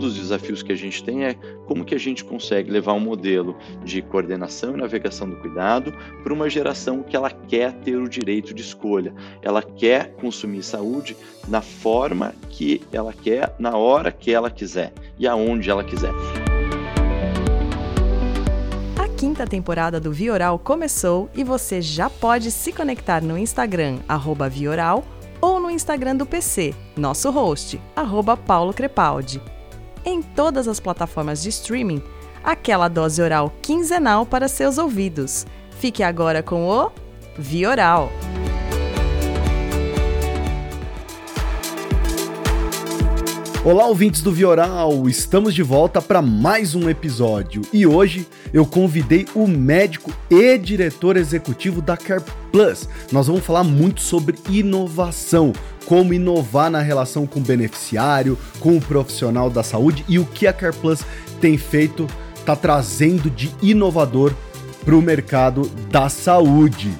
dos desafios que a gente tem é como que a gente consegue levar um modelo de coordenação e navegação do cuidado para uma geração que ela quer ter o direito de escolha, ela quer consumir saúde na forma que ela quer, na hora que ela quiser e aonde ela quiser. A quinta temporada do Vioral começou e você já pode se conectar no Instagram, Vioral, ou no Instagram do PC, nosso host, Paulo Crepaldi em todas as plataformas de streaming, aquela dose oral quinzenal para seus ouvidos. Fique agora com o Vioral. Olá, ouvintes do Vioral! Estamos de volta para mais um episódio e hoje eu convidei o médico e diretor executivo da Care Plus. Nós vamos falar muito sobre inovação, como inovar na relação com o beneficiário, com o profissional da saúde e o que a Care Plus tem feito, está trazendo de inovador para o mercado da saúde.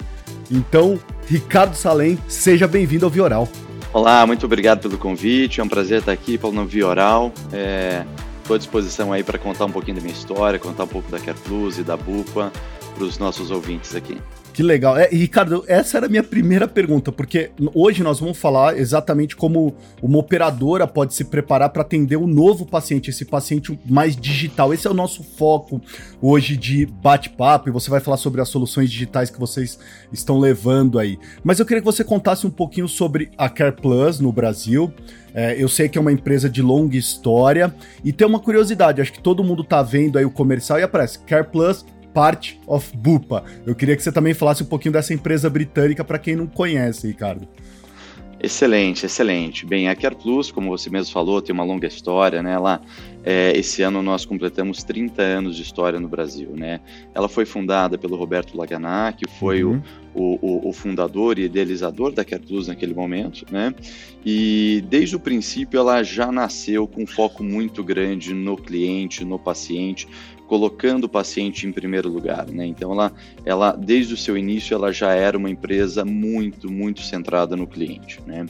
Então, Ricardo Salem, seja bem-vindo ao Vioral. Olá, muito obrigado pelo convite. É um prazer estar aqui falando Vioral. Estou é, à disposição aí para contar um pouquinho da minha história, contar um pouco da Care Plus e da Bupa para os nossos ouvintes aqui. Que legal. É, Ricardo, essa era a minha primeira pergunta, porque hoje nós vamos falar exatamente como uma operadora pode se preparar para atender um novo paciente, esse paciente mais digital. Esse é o nosso foco hoje de bate-papo e você vai falar sobre as soluções digitais que vocês estão levando aí. Mas eu queria que você contasse um pouquinho sobre a Care Plus no Brasil. É, eu sei que é uma empresa de longa história e tem uma curiosidade, acho que todo mundo tá vendo aí o comercial e aparece Care Plus Part of Bupa. Eu queria que você também falasse um pouquinho dessa empresa britânica para quem não conhece, Ricardo. Excelente, excelente. Bem, a Care Plus, como você mesmo falou, tem uma longa história, né? Lá, é, esse ano nós completamos 30 anos de história no Brasil, né? Ela foi fundada pelo Roberto Laganá, que foi uhum. o, o, o, fundador e idealizador da Care Plus naquele momento, né? E desde o princípio ela já nasceu com um foco muito grande no cliente, no paciente, colocando o paciente em primeiro lugar, né? Então ela, ela desde o seu início ela já era uma empresa muito, muito centrada no cliente, né?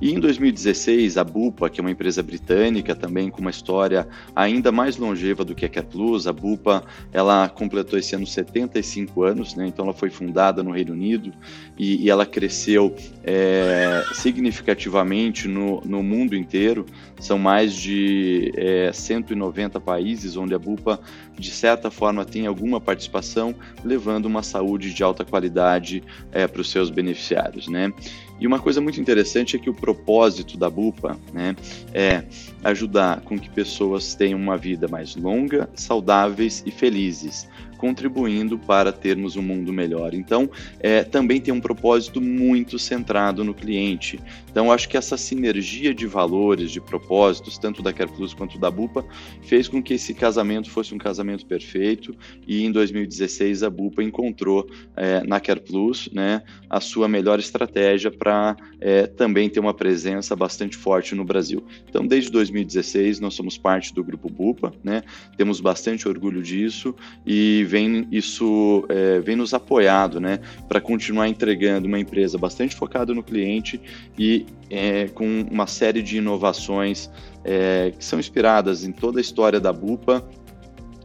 E em 2016 a Bupa, que é uma empresa britânica também com uma história ainda mais longeva do que a Care Plus, a Bupa, ela completou esse ano 75 anos, né? Então ela foi fundada no Reino Unido e, e ela cresceu é, significativamente no, no mundo inteiro. São mais de é, 190 países onde a Bupa, de certa forma, tem alguma participação, levando uma saúde de alta qualidade é, para os seus beneficiários. Né? E uma coisa muito interessante é que o propósito da Bupa né, é ajudar com que pessoas tenham uma vida mais longa, saudáveis e felizes contribuindo para termos um mundo melhor. Então, é, também tem um propósito muito centrado no cliente. Então, acho que essa sinergia de valores, de propósitos, tanto da Care Plus quanto da Bupa, fez com que esse casamento fosse um casamento perfeito. E em 2016 a Bupa encontrou é, na Care Plus né, a sua melhor estratégia para é, também ter uma presença bastante forte no Brasil. Então, desde 2016 nós somos parte do grupo Bupa, né? Temos bastante orgulho disso e vem isso é, vem nos apoiado, né, para continuar entregando uma empresa bastante focada no cliente e é, com uma série de inovações é, que são inspiradas em toda a história da Bupa,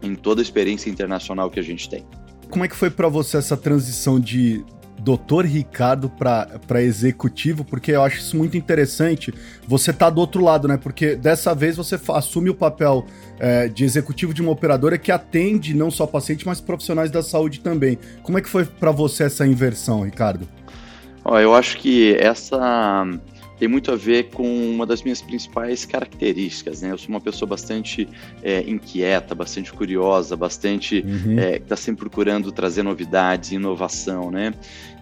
em toda a experiência internacional que a gente tem. Como é que foi para você essa transição de Doutor Ricardo para executivo, porque eu acho isso muito interessante. Você tá do outro lado, né? Porque dessa vez você assume o papel é, de executivo de uma operadora que atende não só pacientes, mas profissionais da saúde também. Como é que foi para você essa inversão, Ricardo? Ó, eu acho que essa tem muito a ver com uma das minhas principais características, né? Eu sou uma pessoa bastante é, inquieta, bastante curiosa, bastante uhum. é, está sempre procurando trazer novidades, inovação, né?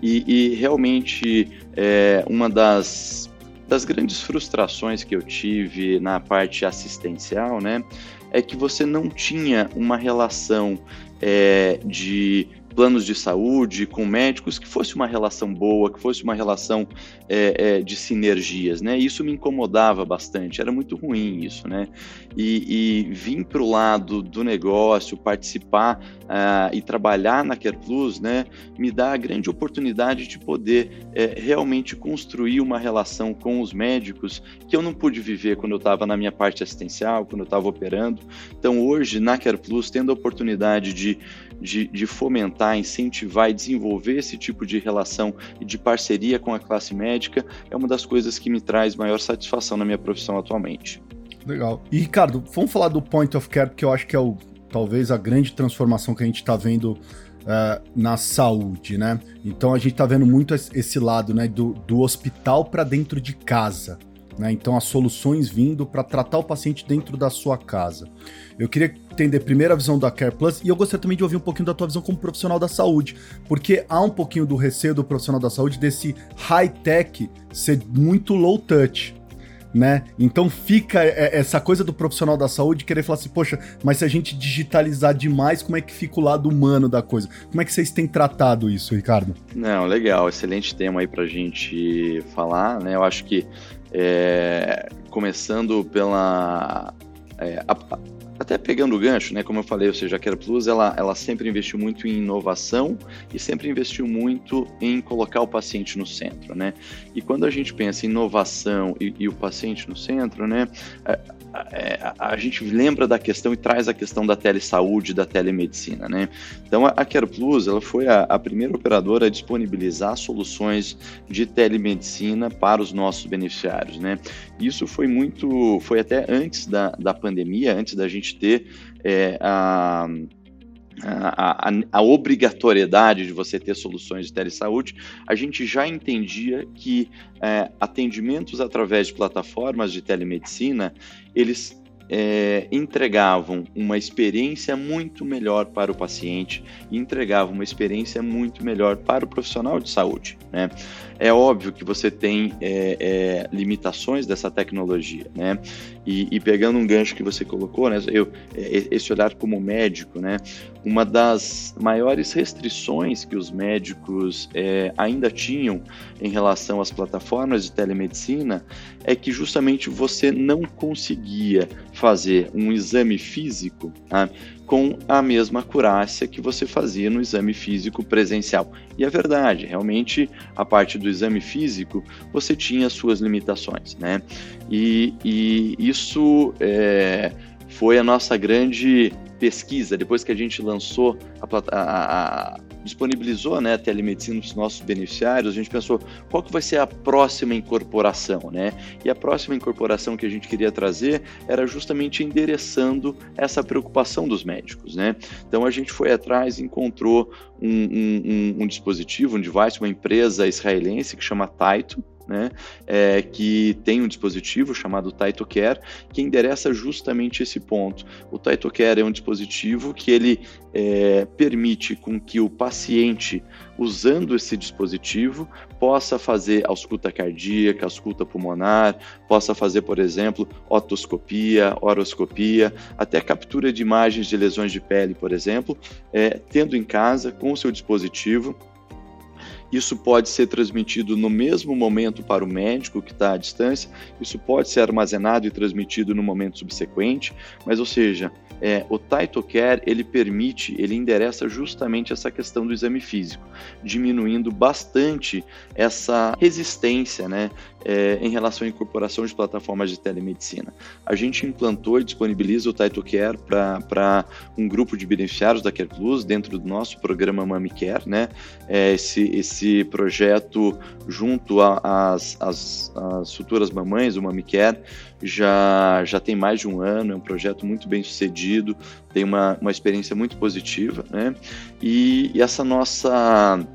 E, e realmente é, uma das das grandes frustrações que eu tive na parte assistencial, né, é que você não tinha uma relação é, de planos de saúde, com médicos, que fosse uma relação boa, que fosse uma relação é, é, de sinergias, né? Isso me incomodava bastante, era muito ruim isso, né? E, e vir para o lado do negócio, participar uh, e trabalhar na Care Plus, né, me dá a grande oportunidade de poder é, realmente construir uma relação com os médicos que eu não pude viver quando eu estava na minha parte assistencial, quando eu estava operando. Então, hoje, na Care Plus, tendo a oportunidade de, de, de fomentar, incentivar e desenvolver esse tipo de relação e de parceria com a classe médica, é uma das coisas que me traz maior satisfação na minha profissão atualmente. Legal. E Ricardo, vamos falar do Point of Care, que eu acho que é o talvez a grande transformação que a gente está vendo uh, na saúde, né? Então a gente está vendo muito esse lado, né, do, do hospital para dentro de casa. Né? Então, as soluções vindo para tratar o paciente dentro da sua casa. Eu queria entender primeiro a visão da Care Plus e eu gostaria também de ouvir um pouquinho da tua visão como profissional da saúde, porque há um pouquinho do receio do profissional da saúde desse high-tech ser muito low touch né? Então fica essa coisa do profissional da saúde querer falar assim, poxa, mas se a gente digitalizar demais, como é que fica o lado humano da coisa? Como é que vocês têm tratado isso, Ricardo? Não, legal, excelente tema aí pra gente falar, né? Eu acho que é, começando pela é, a, até pegando o gancho, né, como eu falei, ou seja, a Care Plus ela, ela sempre investiu muito em inovação e sempre investiu muito em colocar o paciente no centro, né? E quando a gente pensa em inovação e, e o paciente no centro, né, é, a, a, gente lembra da questão e traz a questão da telesaúde, da telemedicina, né? Então a, Care Plus ela foi a, a, primeira operadora a disponibilizar soluções de telemedicina para os nossos beneficiários, né? Isso foi muito, foi até antes da, da pandemia, antes da gente ter é, a a, a, obrigatoriedade de você ter soluções de telesaúde, a gente já entendia que é, atendimentos através de plataformas de telemedicina, eles é, entregavam uma experiência muito melhor para o paciente e entregavam uma experiência muito melhor para o profissional de saúde. Né? É óbvio que você tem é, é, limitações dessa tecnologia, né? E, e, pegando um gancho que você colocou, né? Eu, é, esse olhar como médico, né? Uma das maiores restrições que os médicos é, ainda tinham em relação às plataformas de telemedicina é que justamente você não conseguia fazer um exame físico tá? Com a mesma acurácia que você fazia no exame físico presencial. E é verdade, realmente a parte do exame físico você tinha suas limitações, né? E, e isso é, foi a nossa grande pesquisa, depois que a gente lançou a, a, disponibilizou né, a telemedicina para os nossos beneficiários, a gente pensou qual que vai ser a próxima incorporação, né? E a próxima incorporação que a gente queria trazer era justamente endereçando essa preocupação dos médicos, né? Então a gente foi atrás e encontrou um, um, um, dispositivo, um device, uma empresa israelense que chama Taito, né, é, que tem um dispositivo chamado TaitoCare que endereça justamente esse ponto. O TaitoCare é um dispositivo que ele é, permite com que o paciente, usando esse dispositivo, possa fazer ausculta cardíaca, ausculta pulmonar, possa fazer, por exemplo, otoscopia, horoscopia, até captura de imagens de lesões de pele, por exemplo, é, tendo em casa com o seu dispositivo isso pode ser transmitido no mesmo momento para o médico que está à distância, isso pode ser armazenado e transmitido no momento subsequente, mas, ou seja, é, o TaitoCare ele permite, ele endereça justamente essa questão do exame físico, diminuindo bastante essa resistência né, é, em relação à incorporação de plataformas de telemedicina. A gente implantou e disponibiliza o TaitoCare para um grupo de beneficiários da Care Plus dentro do nosso programa MamiCare, né? É, esse, esse projeto junto às futuras mamães, o MamiCare, já, já tem mais de um ano, é um projeto muito bem sucedido, tem uma, uma experiência muito positiva, né? E, e essa nossa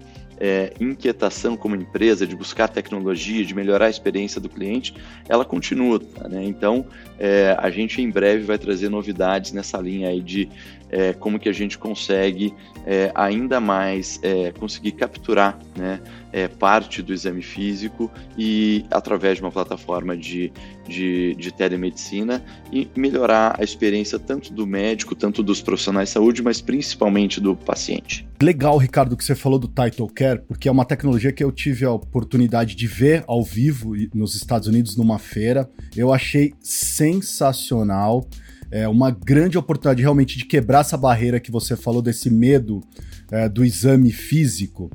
é, inquietação como empresa de buscar tecnologia, de melhorar a experiência do cliente, ela continua. Né? Então, é, a gente em breve vai trazer novidades nessa linha aí de é, como que a gente consegue é, ainda mais é, conseguir capturar né, é, parte do exame físico e através de uma plataforma de, de, de, telemedicina e melhorar a experiência tanto do médico, tanto dos profissionais de saúde, mas principalmente do paciente. Legal, Ricardo, que você falou do Title Care, porque é uma tecnologia que eu tive a oportunidade de ver ao vivo nos Estados Unidos numa feira. Eu achei sensacional é uma grande oportunidade realmente de quebrar essa barreira que você falou desse medo é, do exame físico.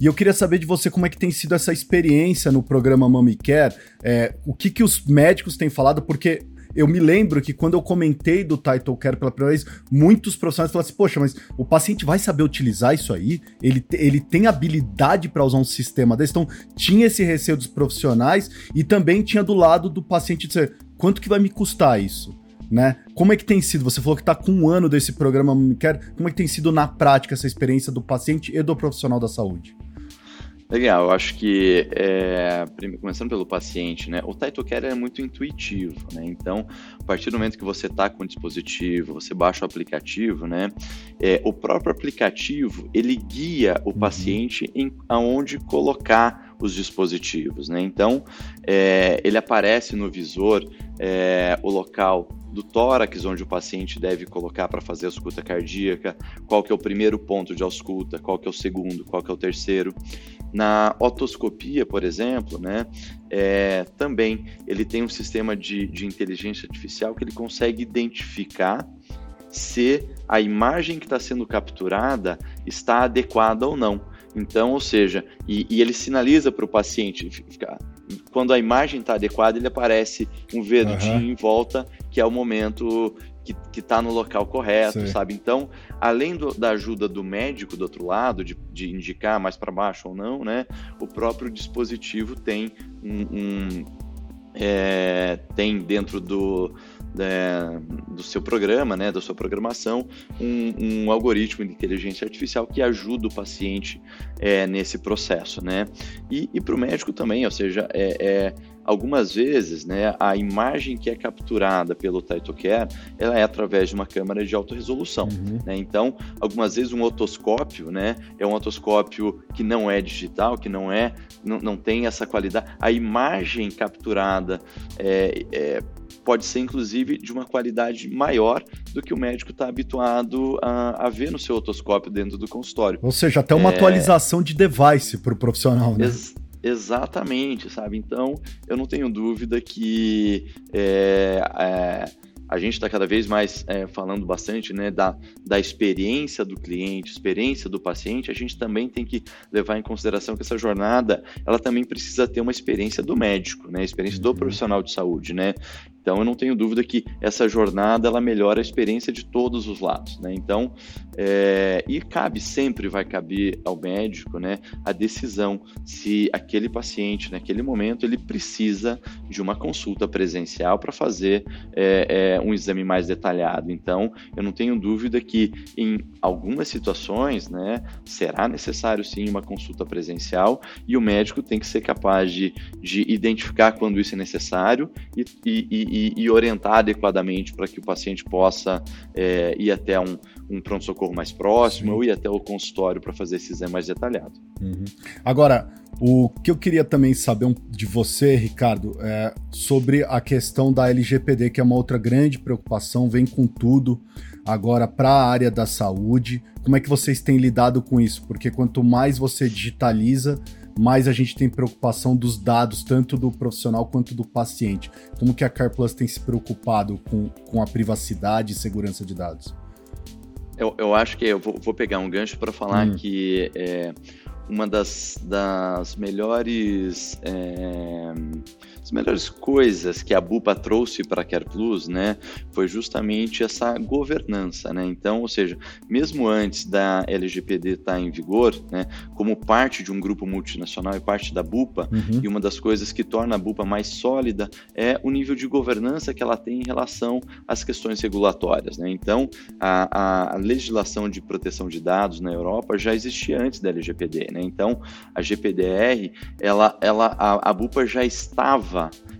E eu queria saber de você como é que tem sido essa experiência no programa Mami Care, é, o que, que os médicos têm falado, porque eu me lembro que quando eu comentei do Title Care pela primeira vez, muitos profissionais falaram assim: Poxa, mas o paciente vai saber utilizar isso aí? Ele, ele tem habilidade para usar um sistema desse? Então, tinha esse receio dos profissionais e também tinha do lado do paciente dizer: quanto que vai me custar isso? Né? Como é que tem sido? Você falou que está com um ano desse programa Care. Como é que tem sido na prática essa experiência do paciente e do profissional da saúde? Legal, eu acho que, é, começando pelo paciente, né, o Title Care é muito intuitivo, né, então, a partir do momento que você está com o dispositivo, você baixa o aplicativo, né, é, o próprio aplicativo, ele guia o uhum. paciente em aonde colocar os dispositivos, né, então, é, ele aparece no visor é, o local do tórax, onde o paciente deve colocar para fazer a ausculta cardíaca, qual que é o primeiro ponto de ausculta, qual que é o segundo, qual que é o terceiro. Na otoscopia, por exemplo, né, é, também ele tem um sistema de, de inteligência artificial que ele consegue identificar se a imagem que está sendo capturada está adequada ou não. Então, ou seja, e, e ele sinaliza para o paciente, fica, quando a imagem está adequada, ele aparece um verdinho uhum. em volta, que é o momento que está no local correto, Sim. sabe? Então, além do, da ajuda do médico do outro lado, de, de indicar mais para baixo ou não, né? O próprio dispositivo tem um, um é, tem dentro do é, do seu programa, né, da sua programação, um, um, algoritmo de inteligência artificial que ajuda o paciente é, nesse processo, né? E, e para o médico também, ou seja, é, é, algumas vezes, né, a imagem que é capturada pelo TytoCare, ela é através de uma câmera de alta resolução, uhum. né? Então, algumas vezes um otoscópio, né, é um otoscópio que não é digital, que não é, não, não tem essa qualidade. A imagem capturada é, é pode ser inclusive de uma qualidade maior do que o médico está habituado a, a, ver no seu otoscópio dentro do consultório. Ou seja, até uma é... atualização de device para o profissional, né? Ex exatamente, sabe? Então, eu não tenho dúvida que é, é, a gente está cada vez mais é, falando bastante né, da, da experiência do cliente, experiência do paciente, a gente também tem que levar em consideração que essa jornada ela também precisa ter uma experiência do médico, né, experiência do uhum. profissional de saúde, né? Então eu não tenho dúvida que essa jornada ela melhora a experiência de todos os lados, né? Então é, e cabe sempre vai caber ao médico, né, a decisão se aquele paciente naquele momento ele precisa de uma consulta presencial para fazer é, é, um exame mais detalhado. Então eu não tenho dúvida que em algumas situações, né, será necessário sim uma consulta presencial e o médico tem que ser capaz de, de identificar quando isso é necessário e, e, e, e orientar adequadamente para que o paciente possa é, ir até um, um pronto-socorro mais próximo Sim. ou ir até o consultório para fazer esse exame mais detalhado. Uhum. Agora, o que eu queria também saber de você, Ricardo, é sobre a questão da LGPD, que é uma outra grande preocupação, vem com tudo agora para a área da saúde. Como é que vocês têm lidado com isso? Porque quanto mais você digitaliza, mais a gente tem preocupação dos dados, tanto do profissional quanto do paciente. Como que a CarPlus tem se preocupado com, com a privacidade e segurança de dados? Eu, eu acho que eu vou, vou pegar um gancho para falar hum. que é, uma das, das melhores é, as melhores coisas que a Bupa trouxe para a Care Plus, né, foi justamente essa governança, né? Então, ou seja, mesmo antes da LGPD estar tá em vigor, né, como parte de um grupo multinacional e parte da Bupa, uhum. e uma das coisas que torna a Bupa mais sólida é o nível de governança que ela tem em relação às questões regulatórias, né? Então, a, a legislação de proteção de dados na Europa já existia antes da LGPD, né? Então, a GPDR, ela, ela, a, a BUPA já estava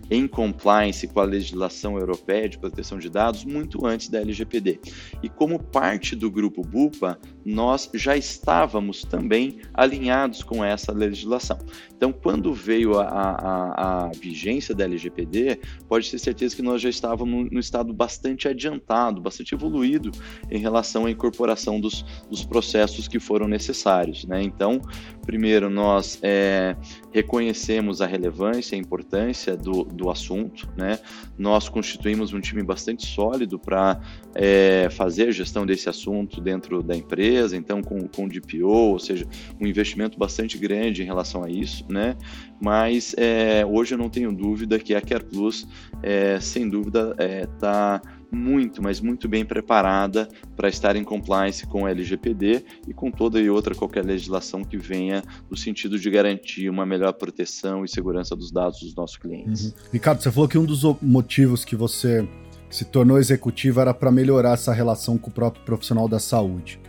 em compliance com a legislação europeia de proteção de dados muito antes da LGPD. E como parte do grupo BUPA, nós já estávamos também alinhados com essa legislação. Então, quando veio a, a, a vigência da LGPD, pode ter certeza que nós já estávamos no, estado bastante adiantado, bastante evoluído em relação à incorporação dos, dos processos que foram necessários. Né? Então, primeiro, nós é, reconhecemos a relevância e a importância do, do assunto, né? Nós constituímos um time bastante sólido para é, fazer a gestão desse assunto dentro da empresa, então com, com DPO, ou seja, um investimento bastante grande em relação a isso, né? Mas é, hoje eu não tenho dúvida que a Care Plus, é, sem dúvida, está é, muito, mas muito bem preparada para estar em compliance com o LGPD e com toda e outra qualquer legislação que venha no sentido de garantir uma melhor proteção e segurança dos dados dos nossos clientes. Uhum. Ricardo, você falou que um dos motivos que você se tornou executivo era para melhorar essa relação com o próprio profissional da saúde.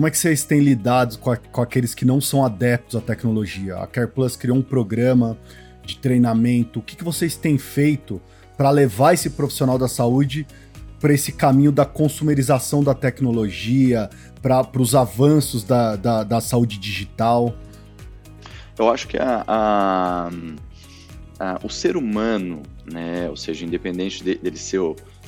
Como é que vocês têm lidado com, a, com aqueles que não são adeptos à tecnologia? A CarePlus criou um programa de treinamento. O que, que vocês têm feito para levar esse profissional da saúde para esse caminho da consumerização da tecnologia, para os avanços da, da, da, saúde digital? Eu acho que a, a, a, o ser humano, né, ou seja, independente de, dele ser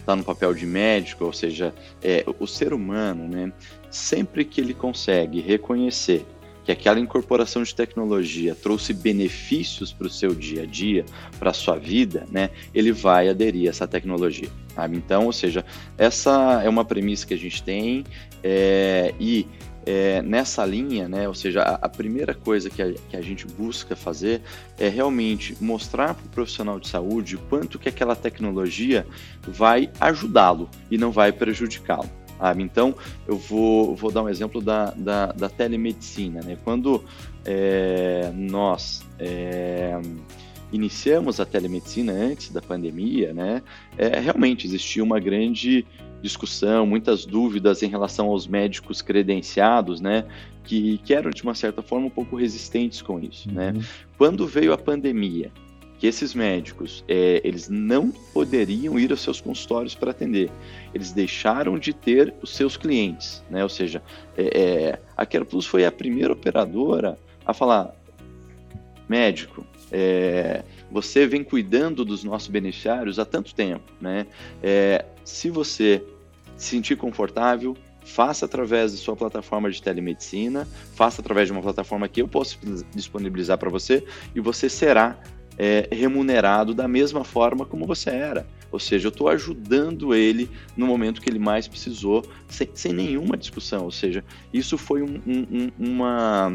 tá no papel de médico, ou seja, é, o ser humano, né, sempre que ele consegue reconhecer que aquela incorporação de tecnologia trouxe benefícios para o seu dia a dia, para a sua vida, né, ele vai aderir a essa tecnologia. Sabe? Então, ou seja, essa é uma premissa que a gente tem é, e é, nessa linha, né, ou seja, a, a primeira coisa que a, que a, gente busca fazer é realmente mostrar para o profissional de saúde quanto que aquela tecnologia vai ajudá-lo e não vai prejudicá-lo. Sabe? Então, eu vou, vou dar um exemplo da, da, da telemedicina. Né? Quando é, nós é, iniciamos a telemedicina antes da pandemia, né, é, realmente existia uma grande discussão, muitas dúvidas em relação aos médicos credenciados, né, que, que eram de uma certa forma um pouco resistentes com isso, né? uhum. né. Quando veio a pandemia que esses médicos é, eles não poderiam ir aos seus consultórios para atender. Eles deixaram de ter os seus clientes, né? Ou seja, é, é, a Care Plus foi a primeira operadora a falar, médico, é, você vem cuidando dos nossos beneficiários há tanto tempo, né? É, se você se sentir confortável, faça através da sua plataforma de telemedicina, faça através de uma plataforma que eu posso disponibilizar para você e você será é, remunerado da mesma forma como você era. Ou seja, eu estou ajudando ele no momento que ele mais precisou, sem, sem nenhuma discussão. Ou seja, isso foi um, um, uma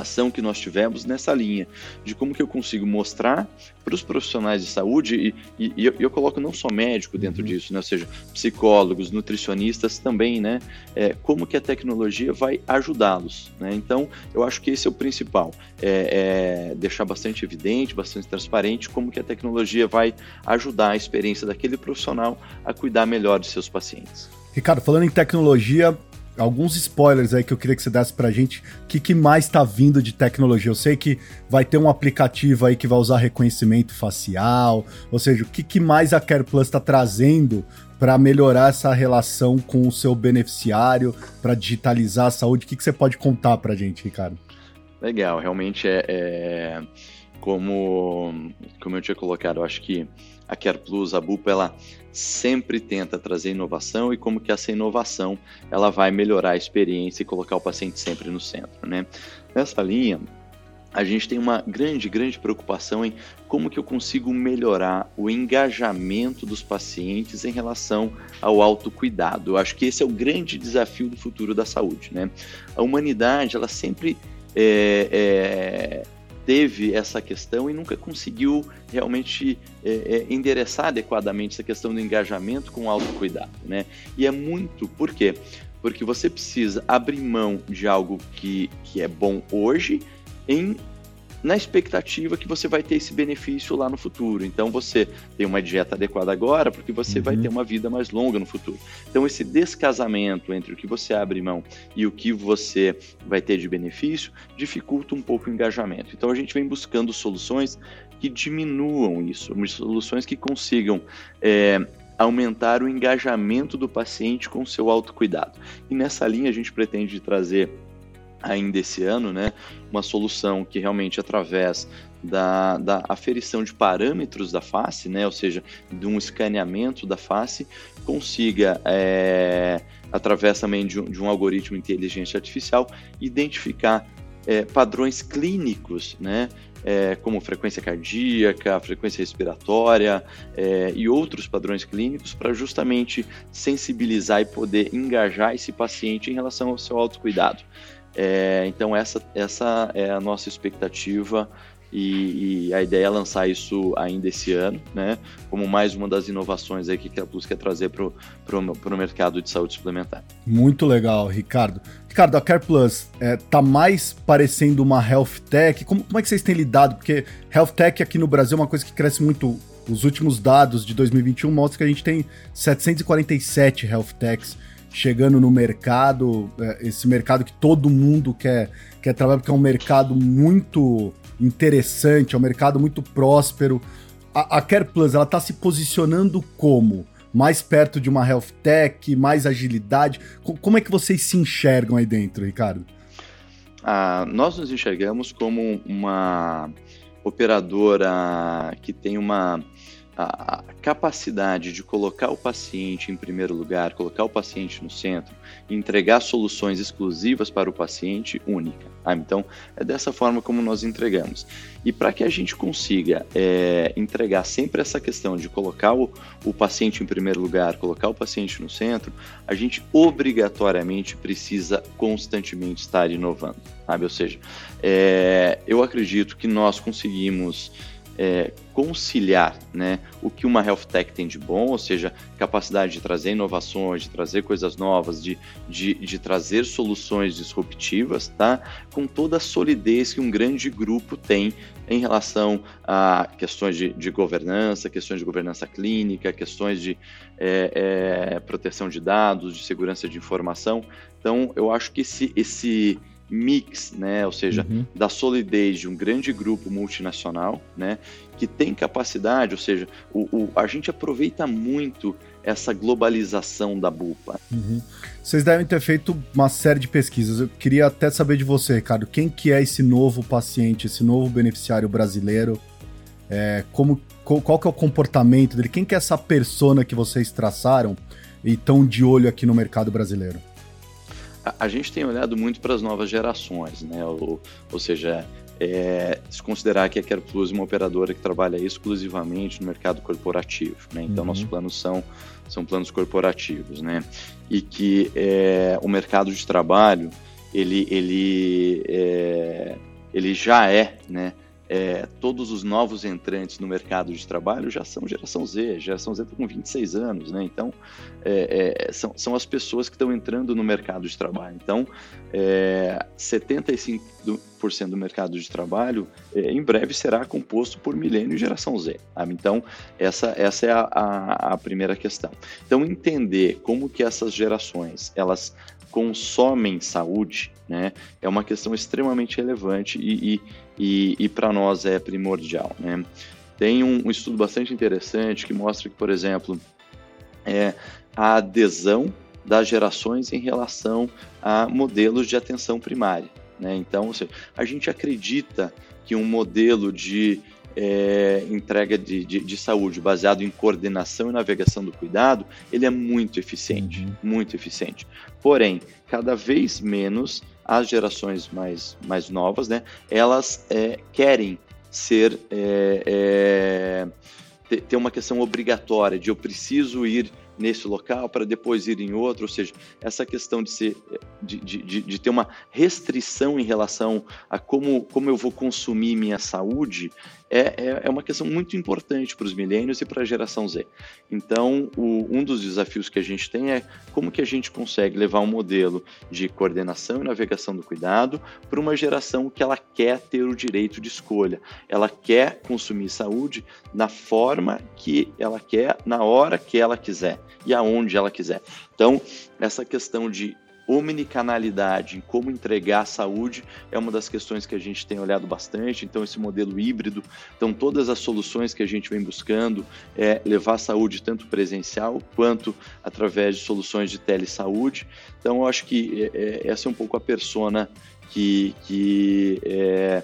ação que nós tivemos nessa linha de como que eu consigo mostrar para os profissionais de saúde e, e, e eu, eu, coloco não só médico dentro uhum. disso, né? ou seja, psicólogos, nutricionistas também, né? É, como que a tecnologia vai ajudá-los, né? Então, eu acho que esse é o principal, é, é deixar bastante evidente, bastante transparente como que a tecnologia vai ajudar a experiência daquele profissional a cuidar melhor de seus pacientes. Ricardo, falando em tecnologia, alguns spoilers aí que eu queria que você desse pra gente. O que, que mais tá vindo de tecnologia? Eu sei que vai ter um aplicativo aí que vai usar reconhecimento facial, ou seja, o que, que mais a Care Plus está trazendo para melhorar essa relação com o seu beneficiário, para digitalizar a saúde? O que, que você pode contar pra gente, Ricardo? Legal, realmente é, é como, como eu tinha colocado, eu acho que a Care Plus, a Bupa, ela sempre tenta trazer inovação e como que essa inovação ela vai melhorar a experiência e colocar o paciente sempre no centro, né? Nessa linha, a gente tem uma grande, grande preocupação em como que eu consigo melhorar o engajamento dos pacientes em relação ao autocuidado. Eu acho que esse é o grande desafio do futuro da saúde, né? A humanidade, ela sempre é, é, teve essa questão e nunca conseguiu realmente é, é, endereçar adequadamente essa questão do engajamento com o autocuidado, né? E é muito, por quê? Porque você precisa abrir mão de algo que, que é bom hoje em na expectativa que você vai ter esse benefício lá no futuro. Então você tem uma dieta adequada agora, porque você uhum. vai ter uma vida mais longa no futuro. Então esse descasamento entre o que você abre mão e o que você vai ter de benefício dificulta um pouco o engajamento. Então a gente vem buscando soluções que diminuam isso, soluções que consigam é, aumentar o engajamento do paciente com o seu autocuidado. E nessa linha a gente pretende trazer ainda esse ano, né, uma solução que realmente através da, da aferição de parâmetros da face, né, ou seja, de um escaneamento da face, consiga, é, através também de um, de um, algoritmo de inteligência artificial, identificar é, padrões clínicos, né, é, como frequência cardíaca, frequência respiratória é, e outros padrões clínicos para justamente sensibilizar e poder engajar esse paciente em relação ao seu autocuidado. É, então essa, essa é a nossa expectativa e, e, a ideia é lançar isso ainda esse ano, né? Como mais uma das inovações aí que a Plus quer trazer para o mercado de saúde suplementar. Muito legal, Ricardo. Ricardo, a Care Plus é, tá mais parecendo uma health tech. Como, como é que vocês têm lidado? Porque health tech aqui no Brasil é uma coisa que cresce muito. Os últimos dados de 2021 mostram que a gente tem 747 health techs chegando no mercado, é, esse mercado que todo mundo quer, quer trabalhar, porque é um mercado muito interessante, é um mercado muito próspero. A, a Care Plus, ela está se posicionando como? Mais perto de uma health tech, mais agilidade? Como é que vocês se enxergam aí dentro, Ricardo? Ah, nós nos enxergamos como uma operadora que tem uma a capacidade de colocar o paciente em primeiro lugar, colocar o paciente no centro, entregar soluções exclusivas para o paciente única. Ah, então, é dessa forma como nós entregamos. E para que a gente consiga é, entregar sempre essa questão de colocar o, o paciente em primeiro lugar, colocar o paciente no centro, a gente obrigatoriamente precisa constantemente estar inovando. Sabe? Ou seja, é, eu acredito que nós conseguimos é, conciliar né, o que uma health tech tem de bom, ou seja, capacidade de trazer inovações, de trazer coisas novas, de, de, de trazer soluções disruptivas, tá? com toda a solidez que um grande grupo tem em relação a questões de, de governança, questões de governança clínica, questões de é, é, proteção de dados, de segurança de informação. Então, eu acho que esse, esse mix, né, ou seja, uhum. da solidez de um grande grupo multinacional, né, que tem capacidade, ou seja, o, o a gente aproveita muito essa globalização da Bupa. Uhum. Vocês devem ter feito uma série de pesquisas. Eu queria até saber de você, Ricardo, quem que é esse novo paciente, esse novo beneficiário brasileiro? É, como, qual, qual que é o comportamento dele? Quem que é essa persona que vocês traçaram e estão de olho aqui no mercado brasileiro? A, gente tem olhado muito para as novas gerações, né? Ou, ou seja, é, se considerar que a Care Plus é uma operadora que trabalha exclusivamente no mercado corporativo, né? Então, uhum. nossos planos são, são planos corporativos, né? E que é, o mercado de trabalho, ele, ele, é, ele já é, né? É, todos os novos entrantes no mercado de trabalho já são geração Z, geração Z está com 26 anos, né? Então, é, é, são, são as pessoas que estão entrando no mercado de trabalho. Então, 75% é, do mercado de trabalho é, em breve será composto por milênio e geração Z. Sabe? Então, essa, essa é a, a, a primeira questão. Então, entender como que essas gerações, elas consomem saúde, né, é uma questão extremamente relevante e, e, e, e para nós é primordial. Né? Tem um, um, estudo bastante interessante que mostra que, por exemplo, é, a adesão das gerações em relação a modelos de atenção primária. Né? Então, seja, a gente acredita que um modelo de é, entrega de, de, de, saúde baseado em coordenação e navegação do cuidado, ele é muito eficiente, uhum. muito eficiente. Porém, cada vez menos as gerações mais, mais novas, né, elas é, querem ser é, é ter uma questão obrigatória de eu preciso ir nesse local para depois ir em outro, ou seja, essa questão de, ser, de, de, de, ter uma restrição em relação a como, como eu vou consumir minha saúde é, é, é uma questão muito importante para os milênios e para a geração Z. Então, o, um dos desafios que a gente tem é como que a gente consegue levar um modelo de coordenação e navegação do cuidado para uma geração que ela quer ter o direito de escolha, ela quer consumir saúde na forma que ela quer, na hora que ela quiser e aonde ela quiser. Então, essa questão de omnicanalidade, como entregar saúde, é uma das questões que a gente tem olhado bastante. Então, esse modelo híbrido, então todas as soluções que a gente vem buscando é levar saúde tanto presencial quanto através de soluções de telesaúde. Então, eu acho que é, é, essa é um pouco a persona que, que é,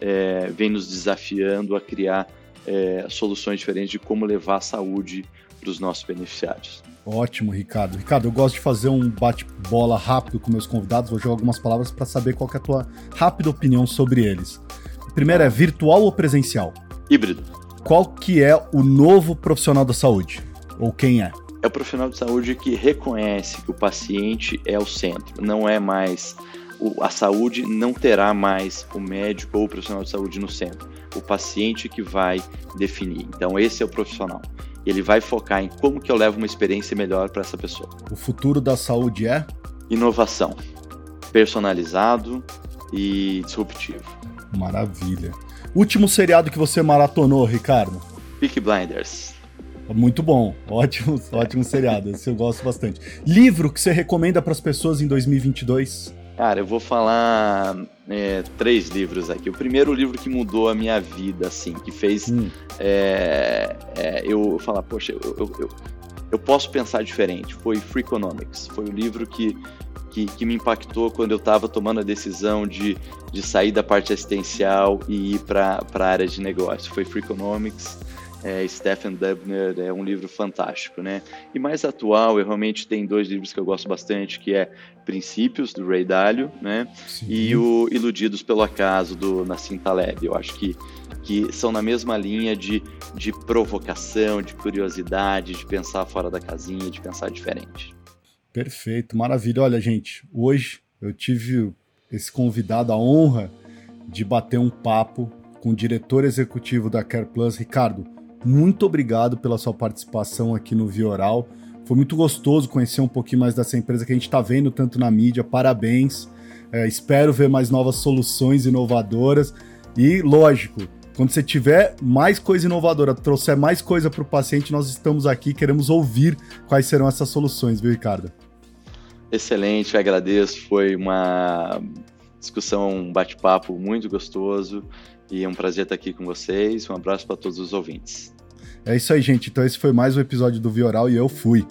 é, vem nos desafiando a criar é, soluções diferentes de como levar a saúde para os nossos beneficiários. Ótimo, Ricardo. Ricardo, eu gosto de fazer um bate-bola rápido com meus convidados. Vou jogar algumas palavras para saber qual é a tua rápida opinião sobre eles. Primeiro é virtual ou presencial? Híbrido. Qual que é o novo profissional da saúde? Ou quem é? É o profissional de saúde que reconhece que o paciente é o centro, não é mais a saúde não terá mais o médico ou o profissional de saúde no centro. O paciente que vai definir. Então esse é o profissional ele vai focar em como que eu levo uma experiência melhor para essa pessoa. O futuro da saúde é? Inovação, personalizado e disruptivo. Maravilha. Último seriado que você maratonou, Ricardo? Peak Blinders. Muito bom, ótimo, ótimo seriado, esse eu gosto bastante. Livro que você recomenda para as pessoas em 2022? Cara, eu vou falar é, três livros aqui. O primeiro livro que mudou a minha vida, assim, que fez hum. é, é, eu falar, poxa, eu, eu, eu, eu, posso pensar diferente. Foi Freakonomics. Foi o livro que, que, que me impactou quando eu estava tomando a decisão de, de sair da parte assistencial e ir para a área de negócio. Foi Freakonomics é, Stephen Dubner é um livro fantástico, né? E mais atual, eu realmente tem dois livros que eu gosto bastante, que é Princípios, do Ray Dalio, né? Sim. E o Iludidos pelo Acaso, do Nassim Taleb. Eu acho que, que são na mesma linha de, de provocação, de curiosidade, de pensar fora da casinha, de pensar diferente. Perfeito, maravilha. Olha, gente, hoje eu tive esse convidado, a honra de bater um papo com o diretor executivo da Care Plus, Ricardo muito obrigado pela sua participação aqui no Vioral. Foi muito gostoso conhecer um pouquinho mais dessa empresa que a gente está vendo tanto na mídia. Parabéns. É, espero ver mais novas soluções inovadoras. E, lógico, quando você tiver mais coisa inovadora, trouxer mais coisa para o paciente, nós estamos aqui, queremos ouvir quais serão essas soluções, viu, Ricardo? Excelente, agradeço. Foi uma discussão, um bate-papo muito gostoso e é um prazer estar aqui com vocês. Um abraço para todos os ouvintes. É isso aí, gente. Então esse foi mais um episódio do Vioral e eu fui.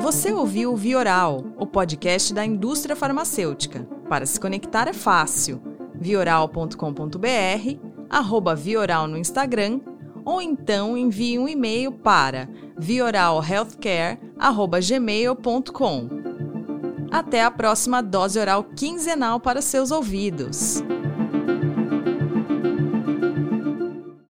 Você ouviu o Vioral, o podcast da indústria farmacêutica. Para se conectar é fácil. vioral.com.br, arroba Vioral no Instagram, ou então envie um e-mail para vioralhealthcare.gmail.com. Até a próxima dose oral quinzenal para seus ouvidos.